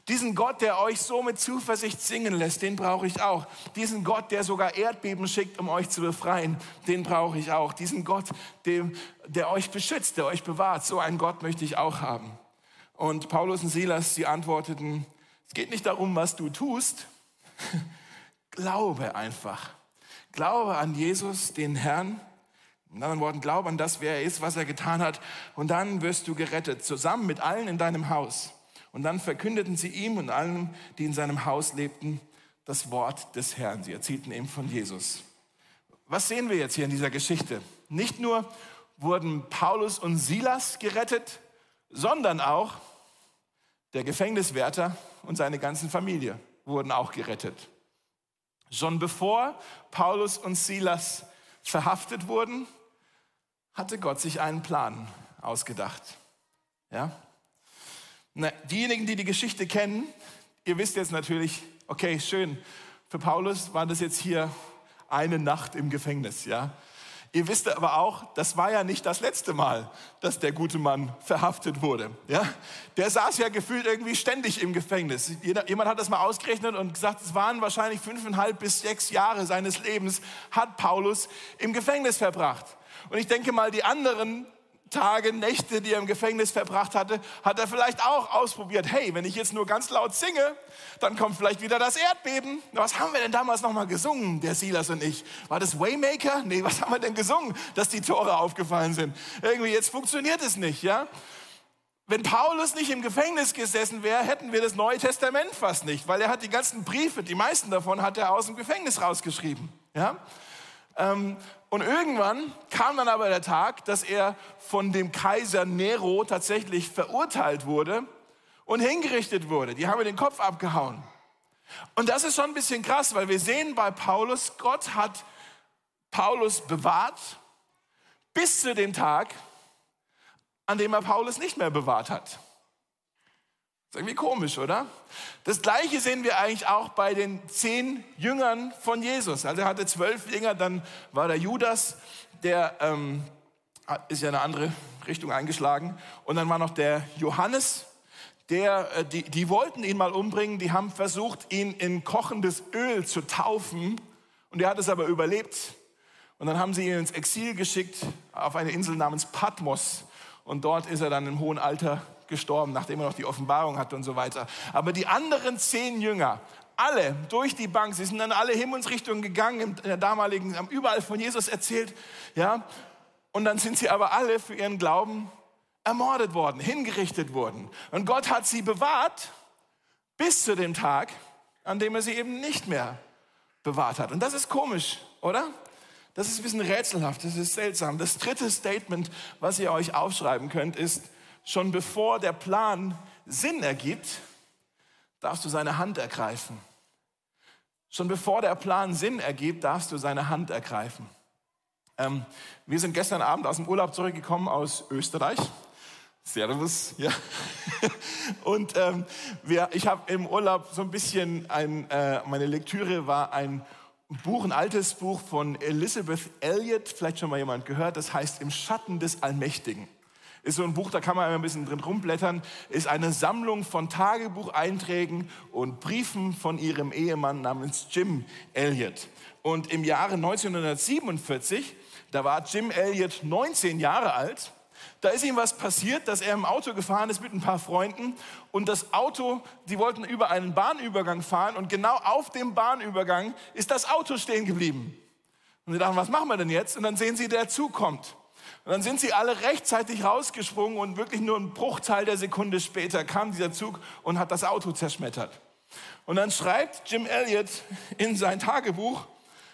Diesen Gott, der euch so mit Zuversicht singen lässt, den brauche ich auch. Diesen Gott, der sogar Erdbeben schickt, um euch zu befreien, den brauche ich auch. Diesen Gott, der, der euch beschützt, der euch bewahrt, so einen Gott möchte ich auch haben. Und Paulus und Silas, sie antworteten, es geht nicht darum, was du tust, <laughs> glaube einfach. Glaube an Jesus, den Herrn. In anderen Worten, glaube an das, wer er ist, was er getan hat. Und dann wirst du gerettet, zusammen mit allen in deinem Haus. Und dann verkündeten sie ihm und allen, die in seinem Haus lebten, das Wort des Herrn. Sie erzählten ihm von Jesus. Was sehen wir jetzt hier in dieser Geschichte? Nicht nur wurden Paulus und Silas gerettet, sondern auch der Gefängniswärter und seine ganzen Familie wurden auch gerettet. Schon bevor Paulus und Silas verhaftet wurden, hatte Gott sich einen Plan ausgedacht. Ja? Na, diejenigen, die die Geschichte kennen, ihr wisst jetzt natürlich, okay, schön, für Paulus war das jetzt hier eine Nacht im Gefängnis, ja. Ihr wisst aber auch, das war ja nicht das letzte Mal, dass der gute Mann verhaftet wurde. Ja? Der saß ja gefühlt irgendwie ständig im Gefängnis. Jemand hat das mal ausgerechnet und gesagt, es waren wahrscheinlich fünfeinhalb bis sechs Jahre seines Lebens, hat Paulus im Gefängnis verbracht. Und ich denke mal, die anderen Tage, Nächte, die er im Gefängnis verbracht hatte, hat er vielleicht auch ausprobiert. Hey, wenn ich jetzt nur ganz laut singe, dann kommt vielleicht wieder das Erdbeben. Was haben wir denn damals nochmal gesungen, der Silas und ich? War das Waymaker? Nee, was haben wir denn gesungen, dass die Tore aufgefallen sind? Irgendwie, jetzt funktioniert es nicht, ja? Wenn Paulus nicht im Gefängnis gesessen wäre, hätten wir das Neue Testament fast nicht, weil er hat die ganzen Briefe, die meisten davon hat er aus dem Gefängnis rausgeschrieben, ja? Ähm, und irgendwann kam dann aber der Tag, dass er von dem Kaiser Nero tatsächlich verurteilt wurde und hingerichtet wurde. Die haben ihm den Kopf abgehauen. Und das ist schon ein bisschen krass, weil wir sehen bei Paulus, Gott hat Paulus bewahrt bis zu dem Tag, an dem er Paulus nicht mehr bewahrt hat. Ist irgendwie komisch, oder? Das gleiche sehen wir eigentlich auch bei den zehn Jüngern von Jesus. Also er hatte zwölf Jünger, dann war der Judas, der ähm, ist ja eine andere Richtung eingeschlagen. Und dann war noch der Johannes, der, äh, die, die wollten ihn mal umbringen, die haben versucht, ihn in kochendes Öl zu taufen. Und er hat es aber überlebt. Und dann haben sie ihn ins Exil geschickt auf eine Insel namens Patmos. Und dort ist er dann im hohen Alter gestorben, nachdem er noch die Offenbarung hatte und so weiter. Aber die anderen zehn Jünger, alle durch die Bank, sie sind dann alle Himmelsrichtungen gegangen in der damaligen, haben überall von Jesus erzählt, ja. Und dann sind sie aber alle für ihren Glauben ermordet worden, hingerichtet worden. Und Gott hat sie bewahrt bis zu dem Tag, an dem er sie eben nicht mehr bewahrt hat. Und das ist komisch, oder? Das ist ein bisschen rätselhaft, das ist seltsam. Das dritte Statement, was ihr euch aufschreiben könnt, ist, schon bevor der Plan Sinn ergibt, darfst du seine Hand ergreifen. Schon bevor der Plan Sinn ergibt, darfst du seine Hand ergreifen. Ähm, wir sind gestern Abend aus dem Urlaub zurückgekommen aus Österreich. Servus, ja. <laughs> Und ähm, wir, ich habe im Urlaub so ein bisschen, ein, äh, meine Lektüre war ein Buch, ein altes Buch von Elizabeth Elliot, vielleicht schon mal jemand gehört, das heißt Im Schatten des Allmächtigen. Ist so ein Buch, da kann man ein bisschen drin rumblättern. Ist eine Sammlung von Tagebucheinträgen und Briefen von ihrem Ehemann namens Jim Elliot. Und im Jahre 1947, da war Jim Elliot 19 Jahre alt, da ist ihm was passiert, dass er im Auto gefahren ist mit ein paar Freunden und das Auto, die wollten über einen Bahnübergang fahren und genau auf dem Bahnübergang ist das Auto stehen geblieben. Und sie dachten, was machen wir denn jetzt? Und dann sehen sie, der Zug kommt. Und dann sind sie alle rechtzeitig rausgesprungen und wirklich nur ein Bruchteil der Sekunde später kam dieser Zug und hat das Auto zerschmettert. Und dann schreibt Jim Elliot in sein Tagebuch,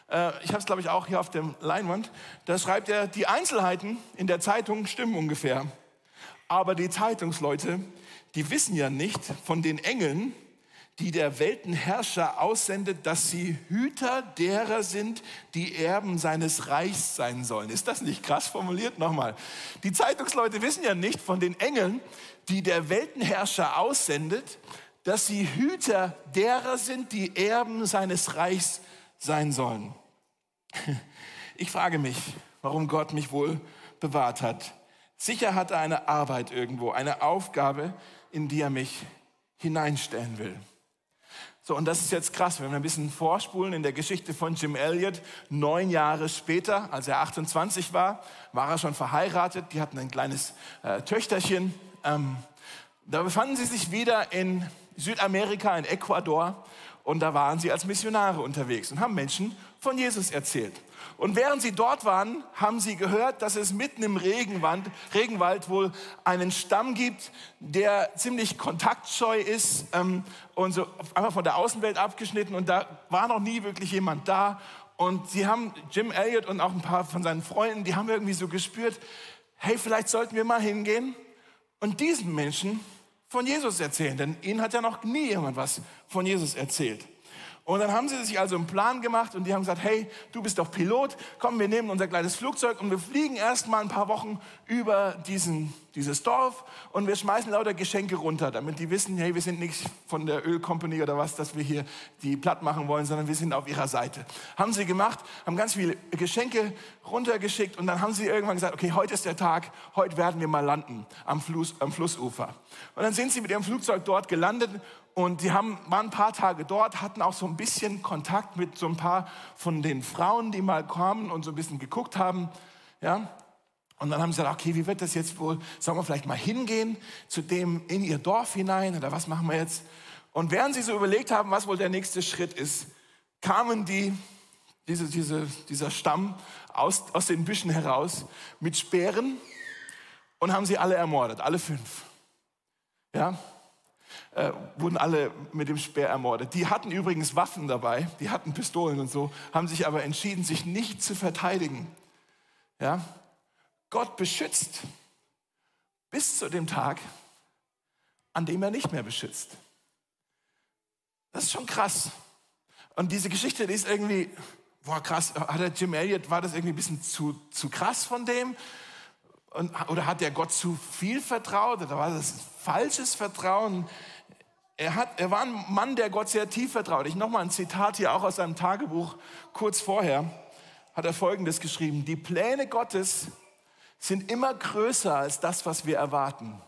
äh, ich habe es glaube ich auch hier auf dem Leinwand, da schreibt er, die Einzelheiten in der Zeitung stimmen ungefähr. Aber die Zeitungsleute, die wissen ja nicht von den Engeln, die der Weltenherrscher aussendet, dass sie Hüter derer sind, die Erben seines Reichs sein sollen. Ist das nicht krass formuliert? Nochmal. Die Zeitungsleute wissen ja nicht von den Engeln, die der Weltenherrscher aussendet, dass sie Hüter derer sind, die Erben seines Reichs sein sollen. Ich frage mich, warum Gott mich wohl bewahrt hat. Sicher hat er eine Arbeit irgendwo, eine Aufgabe, in die er mich hineinstellen will. So, und das ist jetzt krass, wenn wir ein bisschen vorspulen in der Geschichte von Jim Elliot. Neun Jahre später, als er 28 war, war er schon verheiratet. Die hatten ein kleines äh, Töchterchen. Ähm, da befanden sie sich wieder in Südamerika, in Ecuador. Und da waren sie als Missionare unterwegs und haben Menschen von Jesus erzählt. Und während sie dort waren, haben sie gehört, dass es mitten im Regenwald, Regenwald wohl einen Stamm gibt, der ziemlich kontaktscheu ist ähm, und so einfach von der Außenwelt abgeschnitten. Und da war noch nie wirklich jemand da. Und sie haben, Jim Elliot und auch ein paar von seinen Freunden, die haben irgendwie so gespürt, hey, vielleicht sollten wir mal hingehen und diesen Menschen von Jesus erzählen. Denn ihnen hat ja noch nie jemand was von Jesus erzählt. Und dann haben sie sich also einen Plan gemacht und die haben gesagt, hey, du bist doch Pilot, komm, wir nehmen unser kleines Flugzeug und wir fliegen erst mal ein paar Wochen über diesen, dieses Dorf und wir schmeißen lauter Geschenke runter, damit die wissen, hey, wir sind nicht von der Ölcompany oder was, dass wir hier die platt machen wollen, sondern wir sind auf ihrer Seite. Haben sie gemacht, haben ganz viele Geschenke runtergeschickt und dann haben sie irgendwann gesagt, okay, heute ist der Tag, heute werden wir mal landen am, Fluss, am Flussufer. Und dann sind sie mit ihrem Flugzeug dort gelandet und die haben, waren ein paar Tage dort, hatten auch so ein bisschen Kontakt mit so ein paar von den Frauen, die mal kamen und so ein bisschen geguckt haben. Ja? Und dann haben sie gesagt, okay, wie wird das jetzt wohl? Sollen wir vielleicht mal hingehen zu dem in ihr Dorf hinein oder was machen wir jetzt? Und während sie so überlegt haben, was wohl der nächste Schritt ist, kamen die, diese, diese, dieser Stamm aus, aus den Büschen heraus mit Speeren und haben sie alle ermordet, alle fünf. Ja, äh, wurden alle mit dem Speer ermordet. Die hatten übrigens Waffen dabei, die hatten Pistolen und so, haben sich aber entschieden, sich nicht zu verteidigen. Ja? Gott beschützt bis zu dem Tag, an dem er nicht mehr beschützt. Das ist schon krass. Und diese Geschichte, die ist irgendwie, boah krass, hat der Jim Elliot, war das irgendwie ein bisschen zu, zu krass von dem? Und, oder hat der Gott zu viel vertraut? Oder war das falsches Vertrauen? Er, hat, er war ein Mann, der Gott sehr tief vertraut. Ich nochmal ein Zitat hier auch aus seinem Tagebuch kurz vorher. Hat er Folgendes geschrieben. Die Pläne Gottes sind immer größer als das, was wir erwarten.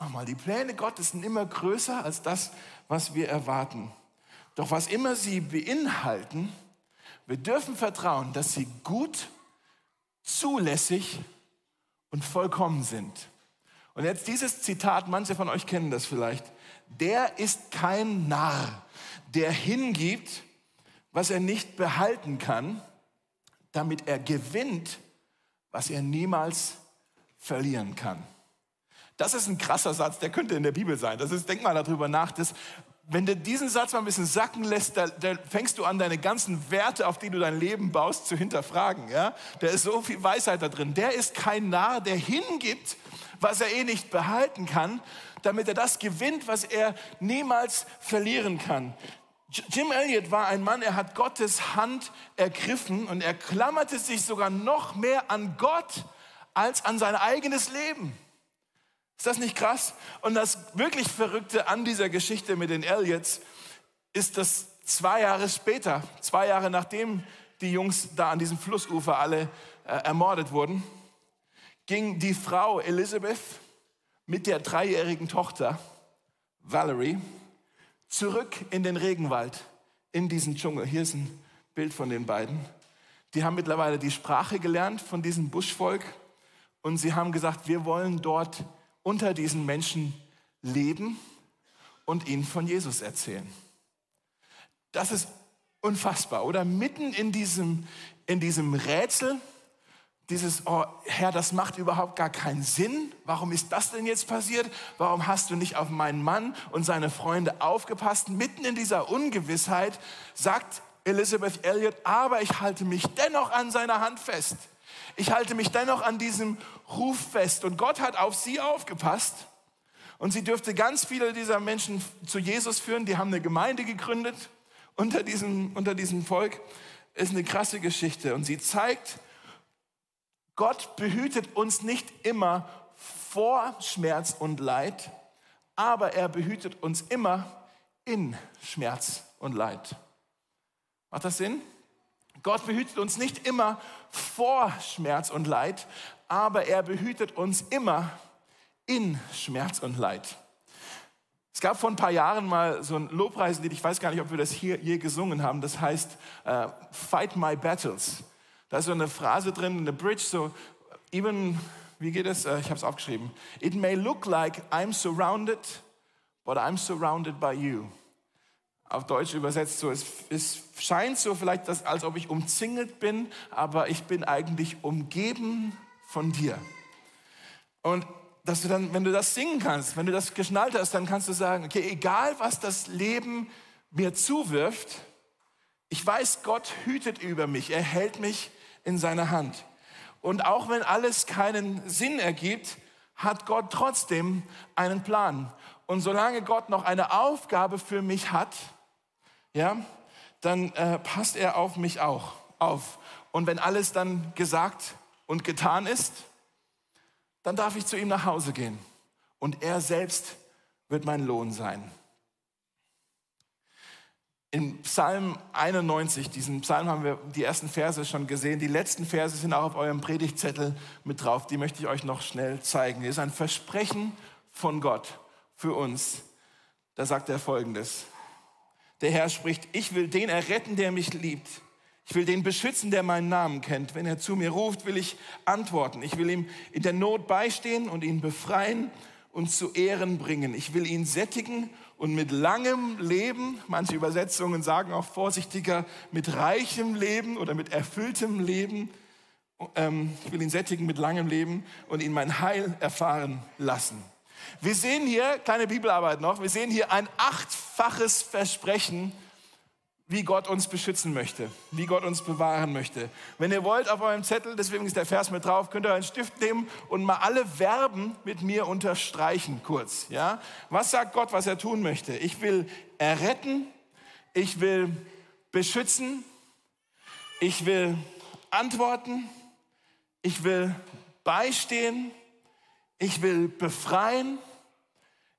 Nochmal, die Pläne Gottes sind immer größer als das, was wir erwarten. Doch was immer sie beinhalten, wir dürfen vertrauen, dass sie gut, zulässig und vollkommen sind. Und jetzt dieses Zitat, manche von euch kennen das vielleicht. Der ist kein Narr, der hingibt, was er nicht behalten kann, damit er gewinnt, was er niemals verlieren kann. Das ist ein krasser Satz, der könnte in der Bibel sein. Das ist, denk mal darüber nach, dass wenn du diesen Satz mal ein bisschen sacken lässt, da, da, fängst du an, deine ganzen Werte, auf die du dein Leben baust, zu hinterfragen. Ja? Da ist so viel Weisheit da drin. Der ist kein Narr, der hingibt, was er eh nicht behalten kann, damit er das gewinnt, was er niemals verlieren kann. Jim Elliot war ein Mann, er hat Gottes Hand ergriffen und er klammerte sich sogar noch mehr an Gott als an sein eigenes Leben. Ist das nicht krass? Und das wirklich Verrückte an dieser Geschichte mit den Elliots ist, dass zwei Jahre später, zwei Jahre nachdem die Jungs da an diesem Flussufer alle äh, ermordet wurden, ging die Frau Elizabeth mit der dreijährigen Tochter Valerie zurück in den Regenwald, in diesen Dschungel. Hier ist ein Bild von den beiden. Die haben mittlerweile die Sprache gelernt von diesem Buschvolk und sie haben gesagt, wir wollen dort unter diesen Menschen leben und ihnen von Jesus erzählen. Das ist unfassbar, oder? Mitten in diesem, in diesem Rätsel, dieses, oh Herr, das macht überhaupt gar keinen Sinn. Warum ist das denn jetzt passiert? Warum hast du nicht auf meinen Mann und seine Freunde aufgepasst? Mitten in dieser Ungewissheit sagt Elizabeth Elliot, aber ich halte mich dennoch an seiner Hand fest. Ich halte mich dennoch an diesem Ruf fest. Und Gott hat auf sie aufgepasst. Und sie dürfte ganz viele dieser Menschen zu Jesus führen. Die haben eine Gemeinde gegründet unter diesem, unter diesem Volk. Ist eine krasse Geschichte. Und sie zeigt, Gott behütet uns nicht immer vor Schmerz und Leid, aber er behütet uns immer in Schmerz und Leid. Macht das Sinn? Gott behütet uns nicht immer vor Schmerz und Leid, aber er behütet uns immer in Schmerz und Leid. Es gab vor ein paar Jahren mal so ein Lobpreislied, ich weiß gar nicht, ob wir das hier je gesungen haben, das heißt uh, Fight My Battles. Da ist so eine Phrase drin, eine Bridge, so even, wie geht es? Uh, ich habe es aufgeschrieben. It may look like I'm surrounded, but I'm surrounded by you. Auf Deutsch übersetzt so, es, es scheint so vielleicht, dass, als ob ich umzingelt bin, aber ich bin eigentlich umgeben von dir. Und dass du dann, wenn du das singen kannst, wenn du das geschnallt hast, dann kannst du sagen, okay, egal was das Leben mir zuwirft, ich weiß, Gott hütet über mich, er hält mich in seiner Hand. Und auch wenn alles keinen Sinn ergibt, hat Gott trotzdem einen Plan. Und solange Gott noch eine Aufgabe für mich hat, ja, dann äh, passt er auf mich auch auf. Und wenn alles dann gesagt und getan ist, dann darf ich zu ihm nach Hause gehen. Und er selbst wird mein Lohn sein. In Psalm 91, diesen Psalm haben wir die ersten Verse schon gesehen. Die letzten Verse sind auch auf eurem Predigtzettel mit drauf. Die möchte ich euch noch schnell zeigen. Hier ist ein Versprechen von Gott für uns. Da sagt er folgendes. Der Herr spricht, ich will den erretten, der mich liebt. Ich will den beschützen, der meinen Namen kennt. Wenn er zu mir ruft, will ich antworten. Ich will ihm in der Not beistehen und ihn befreien und zu Ehren bringen. Ich will ihn sättigen und mit langem Leben, manche Übersetzungen sagen auch vorsichtiger, mit reichem Leben oder mit erfülltem Leben. Ähm, ich will ihn sättigen mit langem Leben und ihn mein Heil erfahren lassen. Wir sehen hier, kleine Bibelarbeit noch, wir sehen hier ein achtfaches Versprechen wie Gott uns beschützen möchte, wie Gott uns bewahren möchte. Wenn ihr wollt, auf eurem Zettel, deswegen ist der Vers mit drauf, könnt ihr einen Stift nehmen und mal alle Verben mit mir unterstreichen kurz. Ja? Was sagt Gott, was er tun möchte? Ich will erretten, ich will beschützen, ich will antworten, ich will beistehen, ich will befreien,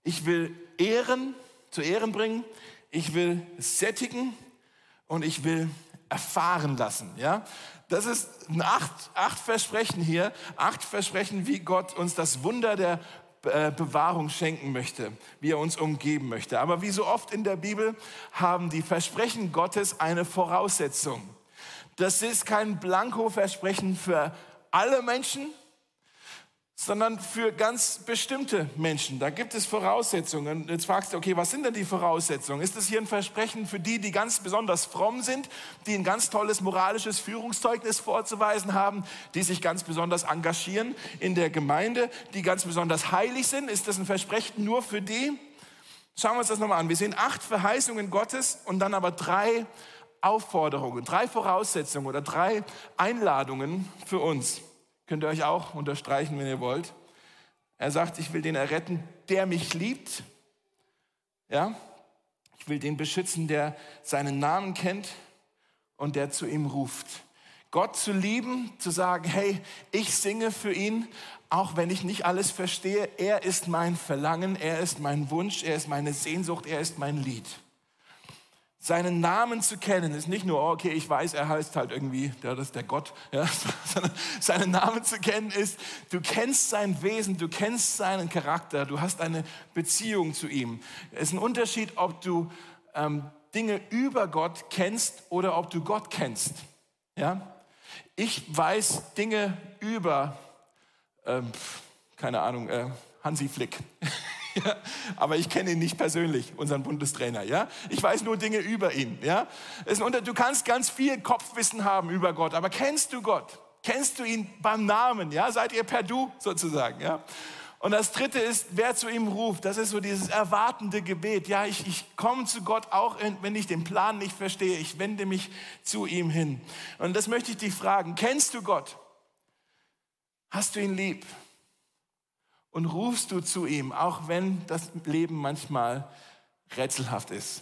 ich will ehren, zu Ehren bringen, ich will sättigen, und ich will erfahren lassen. Ja? Das ist acht, acht Versprechen hier, acht Versprechen, wie Gott uns das Wunder der äh, Bewahrung schenken möchte, wie er uns umgeben möchte. Aber wie so oft in der Bibel haben die Versprechen Gottes eine Voraussetzung. Das ist kein Blanko-Versprechen für alle Menschen, sondern für ganz bestimmte Menschen. Da gibt es Voraussetzungen. Jetzt fragst du, okay, was sind denn die Voraussetzungen? Ist das hier ein Versprechen für die, die ganz besonders fromm sind, die ein ganz tolles moralisches Führungszeugnis vorzuweisen haben, die sich ganz besonders engagieren in der Gemeinde, die ganz besonders heilig sind? Ist das ein Versprechen nur für die? Schauen wir uns das nochmal an. Wir sehen acht Verheißungen Gottes und dann aber drei Aufforderungen, drei Voraussetzungen oder drei Einladungen für uns. Könnt ihr euch auch unterstreichen, wenn ihr wollt. Er sagt, ich will den erretten, der mich liebt. Ja? Ich will den beschützen, der seinen Namen kennt und der zu ihm ruft. Gott zu lieben, zu sagen, hey, ich singe für ihn, auch wenn ich nicht alles verstehe. Er ist mein Verlangen, er ist mein Wunsch, er ist meine Sehnsucht, er ist mein Lied seinen Namen zu kennen, ist nicht nur, okay, ich weiß, er heißt halt irgendwie, ja, das ist der Gott, ja, <laughs> sondern seinen Namen zu kennen ist, du kennst sein Wesen, du kennst seinen Charakter, du hast eine Beziehung zu ihm. Es ist ein Unterschied, ob du ähm, Dinge über Gott kennst oder ob du Gott kennst. Ja? Ich weiß Dinge über, ähm, keine Ahnung, äh, Hansi Flick. <laughs> Ja, aber ich kenne ihn nicht persönlich, unseren Bundestrainer. Ja? Ich weiß nur Dinge über ihn. Ja? du kannst ganz viel Kopfwissen haben über Gott, aber kennst du Gott? Kennst du ihn beim Namen? Ja? Seid ihr per Du sozusagen? Ja? Und das dritte ist, wer zu ihm ruft. Das ist so dieses erwartende Gebet. Ja, ich, ich komme zu Gott auch, wenn ich den Plan nicht verstehe. Ich wende mich zu ihm hin. Und das möchte ich dich fragen. Kennst du Gott? Hast du ihn lieb? Und rufst du zu ihm, auch wenn das Leben manchmal rätselhaft ist.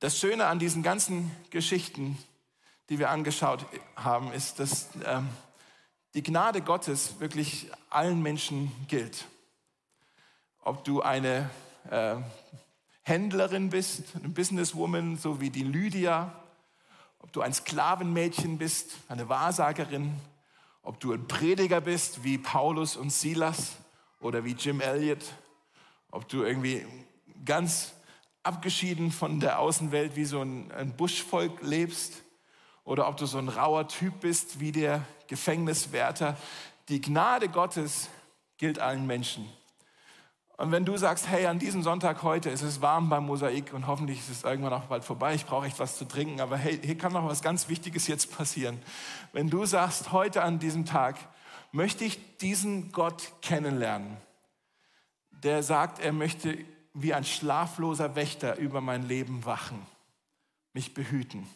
Das Schöne an diesen ganzen Geschichten, die wir angeschaut haben, ist, dass ähm, die Gnade Gottes wirklich allen Menschen gilt. ob du eine äh, Händlerin bist, eine Businesswoman, so wie die Lydia, ob du ein Sklavenmädchen bist, eine Wahrsagerin, ob du ein Prediger bist wie Paulus und Silas oder wie Jim Elliot, ob du irgendwie ganz abgeschieden von der Außenwelt wie so ein, ein Buschvolk lebst oder ob du so ein rauer Typ bist wie der Gefängniswärter. Die Gnade Gottes gilt allen Menschen. Und wenn du sagst, hey, an diesem Sonntag heute ist es warm beim Mosaik und hoffentlich ist es irgendwann auch bald vorbei, ich brauche echt was zu trinken, aber hey, hier kann noch was ganz Wichtiges jetzt passieren. Wenn du sagst, heute an diesem Tag möchte ich diesen Gott kennenlernen, der sagt, er möchte wie ein schlafloser Wächter über mein Leben wachen, mich behüten.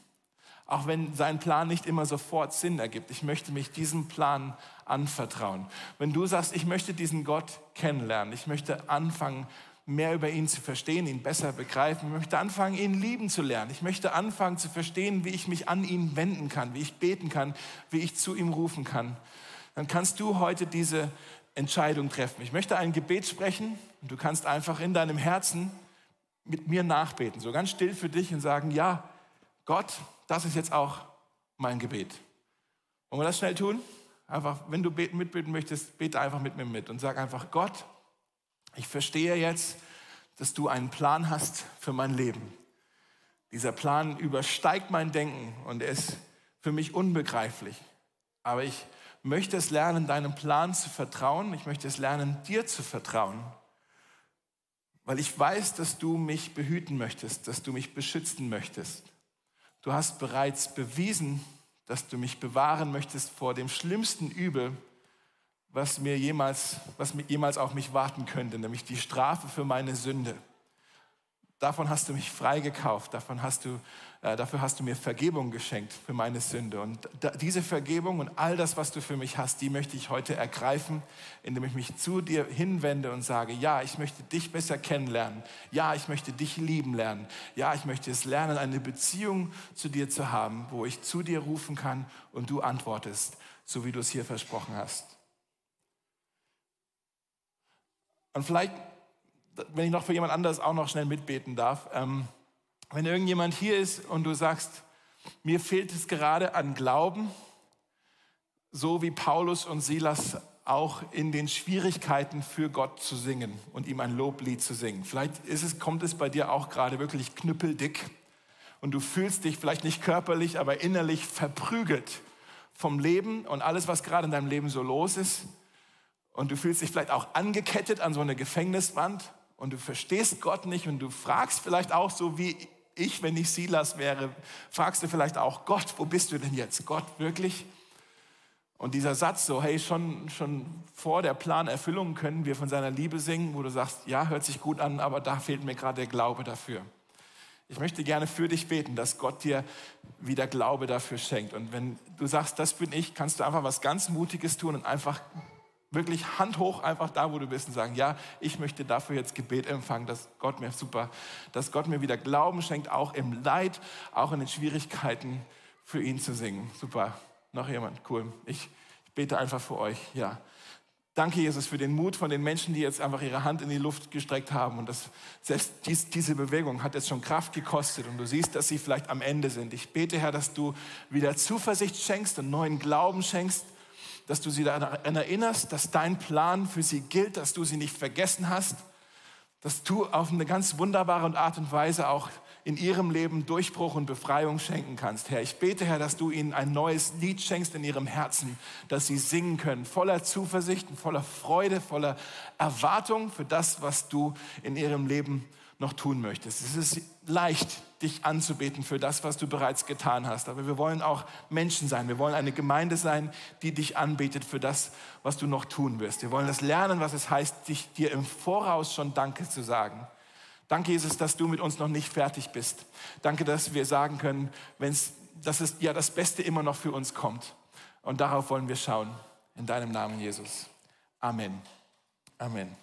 Auch wenn sein Plan nicht immer sofort Sinn ergibt. Ich möchte mich diesem Plan anvertrauen. Wenn du sagst, ich möchte diesen Gott kennenlernen, ich möchte anfangen, mehr über ihn zu verstehen, ihn besser begreifen, ich möchte anfangen, ihn lieben zu lernen. Ich möchte anfangen zu verstehen, wie ich mich an ihn wenden kann, wie ich beten kann, wie ich zu ihm rufen kann. Dann kannst du heute diese Entscheidung treffen. Ich möchte ein Gebet sprechen und du kannst einfach in deinem Herzen mit mir nachbeten, so ganz still für dich und sagen, ja, Gott, das ist jetzt auch mein Gebet. Wollen wir das schnell tun? Einfach, wenn du mitbeten möchtest, bete einfach mit mir mit und sag einfach, Gott, ich verstehe jetzt, dass du einen Plan hast für mein Leben. Dieser Plan übersteigt mein Denken und er ist für mich unbegreiflich. Aber ich möchte es lernen, deinem Plan zu vertrauen. Ich möchte es lernen, dir zu vertrauen. Weil ich weiß, dass du mich behüten möchtest, dass du mich beschützen möchtest. Du hast bereits bewiesen, dass du mich bewahren möchtest vor dem schlimmsten Übel, was mir jemals, was jemals auf mich warten könnte, nämlich die Strafe für meine Sünde. Davon hast du mich freigekauft, davon hast du, äh, dafür hast du mir Vergebung geschenkt für meine Sünde. Und da, diese Vergebung und all das, was du für mich hast, die möchte ich heute ergreifen, indem ich mich zu dir hinwende und sage, ja, ich möchte dich besser kennenlernen. Ja, ich möchte dich lieben lernen. Ja, ich möchte es lernen, eine Beziehung zu dir zu haben, wo ich zu dir rufen kann und du antwortest, so wie du es hier versprochen hast. Und vielleicht wenn ich noch für jemand anderes auch noch schnell mitbeten darf, ähm, wenn irgendjemand hier ist und du sagst, mir fehlt es gerade an Glauben, so wie Paulus und Silas auch in den Schwierigkeiten für Gott zu singen und ihm ein Loblied zu singen. Vielleicht ist es, kommt es bei dir auch gerade wirklich knüppeldick und du fühlst dich vielleicht nicht körperlich, aber innerlich verprügelt vom Leben und alles, was gerade in deinem Leben so los ist. Und du fühlst dich vielleicht auch angekettet an so eine Gefängniswand und du verstehst Gott nicht und du fragst vielleicht auch so wie ich, wenn ich Silas wäre, fragst du vielleicht auch Gott, wo bist du denn jetzt? Gott wirklich? Und dieser Satz so, hey, schon, schon vor der Planerfüllung können wir von seiner Liebe singen, wo du sagst, ja, hört sich gut an, aber da fehlt mir gerade der Glaube dafür. Ich möchte gerne für dich beten, dass Gott dir wieder Glaube dafür schenkt. Und wenn du sagst, das bin ich, kannst du einfach was ganz Mutiges tun und einfach wirklich Hand hoch einfach da, wo du bist und sagen, ja, ich möchte dafür jetzt Gebet empfangen, dass Gott mir super, dass Gott mir wieder Glauben schenkt, auch im Leid, auch in den Schwierigkeiten für ihn zu singen. Super. Noch jemand? Cool. Ich, ich bete einfach für euch. Ja. Danke, Jesus, für den Mut von den Menschen, die jetzt einfach ihre Hand in die Luft gestreckt haben. Und das, selbst dies, diese Bewegung hat jetzt schon Kraft gekostet. Und du siehst, dass sie vielleicht am Ende sind. Ich bete, Herr, dass du wieder Zuversicht schenkst und neuen Glauben schenkst dass du sie daran erinnerst, dass dein Plan für sie gilt, dass du sie nicht vergessen hast, dass du auf eine ganz wunderbare Art und Weise auch in ihrem Leben Durchbruch und Befreiung schenken kannst. Herr, ich bete, Herr, dass du ihnen ein neues Lied schenkst in ihrem Herzen, dass sie singen können, voller Zuversicht und voller Freude, voller Erwartung für das, was du in ihrem Leben noch tun möchtest. Es ist leicht, dich anzubeten für das, was du bereits getan hast. Aber wir wollen auch Menschen sein. Wir wollen eine Gemeinde sein, die dich anbetet für das, was du noch tun wirst. Wir wollen das lernen, was es heißt, dich, dir im Voraus schon Danke zu sagen. Danke, Jesus, dass du mit uns noch nicht fertig bist. Danke, dass wir sagen können, wenn's, dass es ja das Beste immer noch für uns kommt. Und darauf wollen wir schauen. In deinem Namen, Jesus. Amen. Amen.